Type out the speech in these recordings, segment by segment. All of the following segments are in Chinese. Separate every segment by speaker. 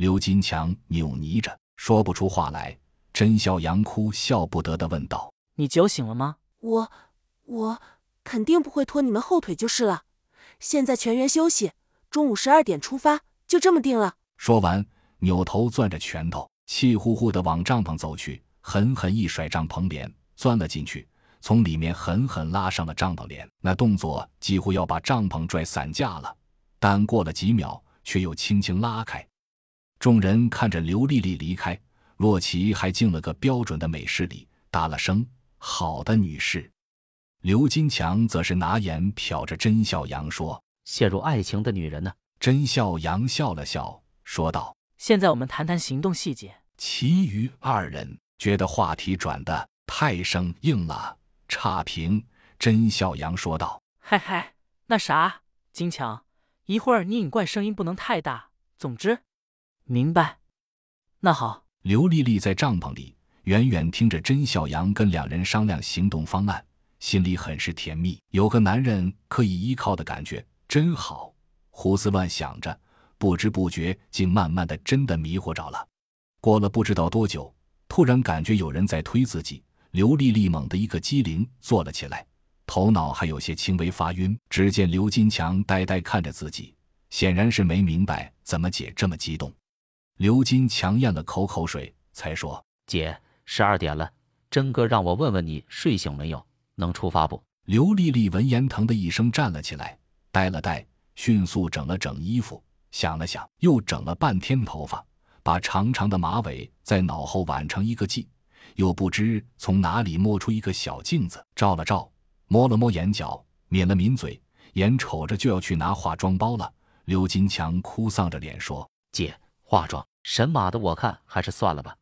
Speaker 1: 刘金强扭捏着说不出话来。甄笑阳哭笑不得的问道：“
Speaker 2: 你酒醒了吗？”“
Speaker 3: 我，我肯定不会拖你们后腿就是了。现在全员休息，中午十二点出发，就这么定了。”
Speaker 1: 说完，扭头攥着拳头，气呼呼的往帐篷走去，狠狠一甩帐篷帘，钻了进去。从里面狠狠拉上了帐篷帘，那动作几乎要把帐篷拽散架了，但过了几秒，却又轻轻拉开。众人看着刘丽丽离开，洛奇还敬了个标准的美式礼，答了声“好的，女士”。刘金强则是拿眼瞟着甄笑阳说：“
Speaker 4: 陷入爱情的女人呢？”
Speaker 1: 甄笑阳笑了笑，说道：“
Speaker 2: 现在我们谈谈行动细节。”
Speaker 1: 其余二人觉得话题转的太生硬了。差评，甄笑阳说道：“
Speaker 2: 嗨嗨，那啥，金强，一会儿你引怪声音不能太大。总之，明白。那好。”
Speaker 1: 刘丽丽在帐篷里远远听着甄笑阳跟两人商量行动方案，心里很是甜蜜，有个男人可以依靠的感觉真好。胡思乱想着，不知不觉竟慢慢的真的迷糊着了。过了不知道多久，突然感觉有人在推自己。刘丽丽猛地一个机灵，坐了起来，头脑还有些轻微发晕。只见刘金强呆呆看着自己，显然是没明白怎么姐这么激动。刘金强咽了口口水，才说：“
Speaker 4: 姐，十二点了，真哥让我问问你睡醒没有，能出发不？”
Speaker 1: 刘丽丽闻言，疼的一声站了起来，呆了呆，迅速整了整衣服，想了想，又整了半天头发，把长长的马尾在脑后挽成一个髻。又不知从哪里摸出一个小镜子，照了照，摸了摸眼角，抿了抿嘴，眼瞅着就要去拿化妆包了。刘金强哭丧着脸说：“
Speaker 4: 姐，化妆神马的，我看还是算了吧，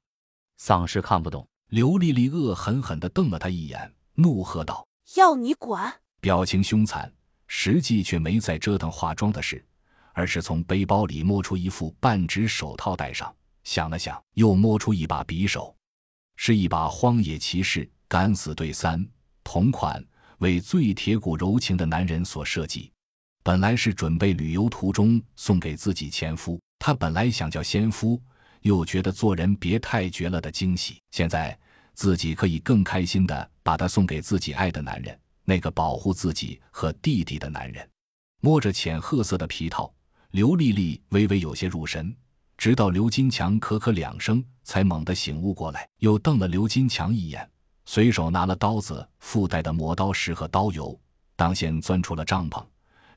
Speaker 4: 丧尸看不懂。”
Speaker 1: 刘丽丽恶狠狠地瞪了他一眼，怒喝道：“
Speaker 3: 要你管！”
Speaker 1: 表情凶残，实际却没在折腾化妆的事，而是从背包里摸出一副半指手套戴上，想了想，又摸出一把匕首。是一把荒野骑士敢死队三同款，为最铁骨柔情的男人所设计。本来是准备旅游途中送给自己前夫，他本来想叫先夫，又觉得做人别太绝了的惊喜。现在自己可以更开心的把它送给自己爱的男人，那个保护自己和弟弟的男人。摸着浅褐色的皮套，刘丽丽微微有些入神。直到刘金强咳咳两声，才猛地醒悟过来，又瞪了刘金强一眼，随手拿了刀子附带的磨刀石和刀油，当先钻出了帐篷。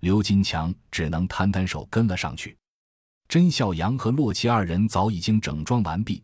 Speaker 1: 刘金强只能摊摊手跟了上去。甄笑阳和洛奇二人早已经整装完毕，